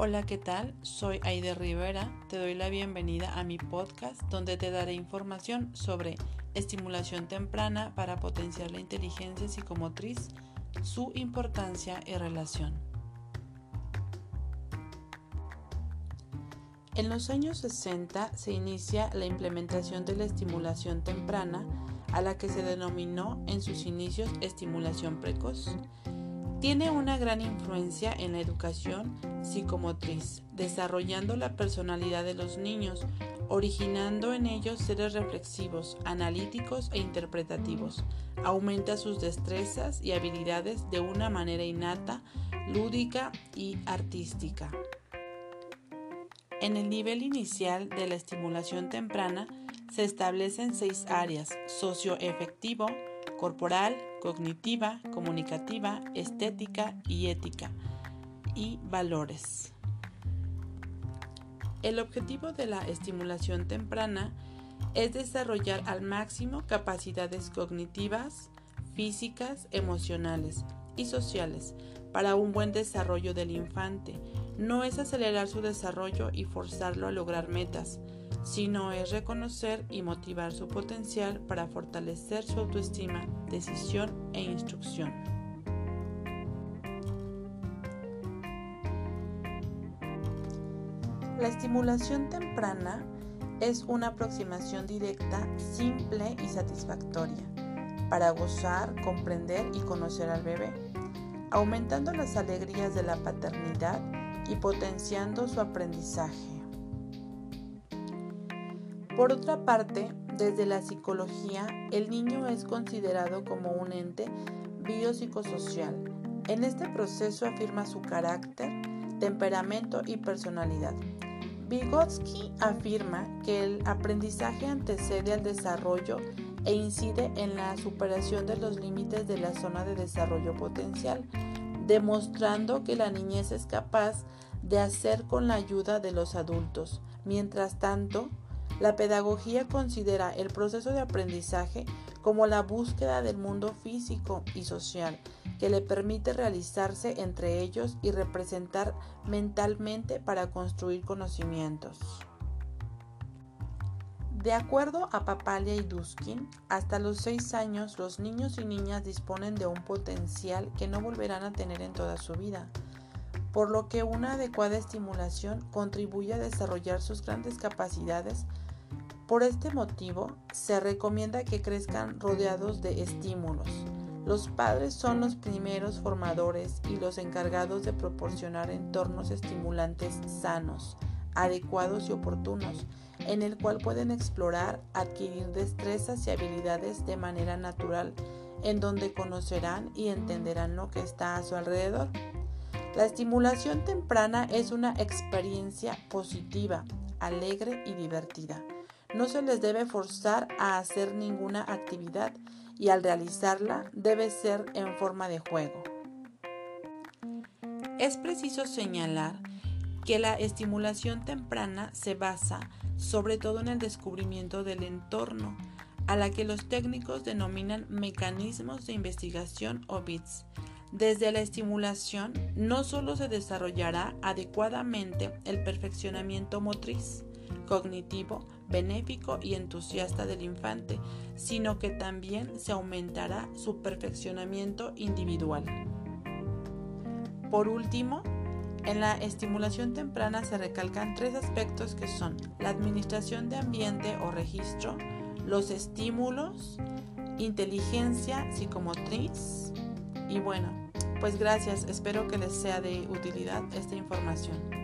Hola, ¿qué tal? Soy Aide Rivera. Te doy la bienvenida a mi podcast donde te daré información sobre estimulación temprana para potenciar la inteligencia psicomotriz, su importancia y relación. En los años 60 se inicia la implementación de la estimulación temprana a la que se denominó en sus inicios estimulación precoz tiene una gran influencia en la educación psicomotriz, desarrollando la personalidad de los niños, originando en ellos seres reflexivos, analíticos e interpretativos. Aumenta sus destrezas y habilidades de una manera innata, lúdica y artística. En el nivel inicial de la estimulación temprana se establecen seis áreas, socioefectivo, corporal, cognitiva, comunicativa, estética y ética y valores. El objetivo de la estimulación temprana es desarrollar al máximo capacidades cognitivas, físicas, emocionales y sociales para un buen desarrollo del infante. No es acelerar su desarrollo y forzarlo a lograr metas, sino es reconocer y motivar su potencial para fortalecer su autoestima, decisión e instrucción. La estimulación temprana es una aproximación directa, simple y satisfactoria para gozar, comprender y conocer al bebé, aumentando las alegrías de la paternidad y potenciando su aprendizaje. Por otra parte, desde la psicología, el niño es considerado como un ente biopsicosocial. En este proceso afirma su carácter, temperamento y personalidad. Vygotsky afirma que el aprendizaje antecede al desarrollo e incide en la superación de los límites de la zona de desarrollo potencial, demostrando que la niñez es capaz de hacer con la ayuda de los adultos. Mientras tanto, la pedagogía considera el proceso de aprendizaje como la búsqueda del mundo físico y social que le permite realizarse entre ellos y representar mentalmente para construir conocimientos. De acuerdo a Papalia y Duskin, hasta los 6 años los niños y niñas disponen de un potencial que no volverán a tener en toda su vida, por lo que una adecuada estimulación contribuye a desarrollar sus grandes capacidades por este motivo, se recomienda que crezcan rodeados de estímulos. Los padres son los primeros formadores y los encargados de proporcionar entornos estimulantes sanos, adecuados y oportunos, en el cual pueden explorar, adquirir destrezas y habilidades de manera natural, en donde conocerán y entenderán lo que está a su alrededor. La estimulación temprana es una experiencia positiva, alegre y divertida no se les debe forzar a hacer ninguna actividad y al realizarla debe ser en forma de juego. Es preciso señalar que la estimulación temprana se basa sobre todo en el descubrimiento del entorno, a la que los técnicos denominan mecanismos de investigación o bits. Desde la estimulación no solo se desarrollará adecuadamente el perfeccionamiento motriz, cognitivo, benéfico y entusiasta del infante, sino que también se aumentará su perfeccionamiento individual. Por último, en la estimulación temprana se recalcan tres aspectos que son la administración de ambiente o registro, los estímulos, inteligencia psicomotriz y bueno, pues gracias, espero que les sea de utilidad esta información.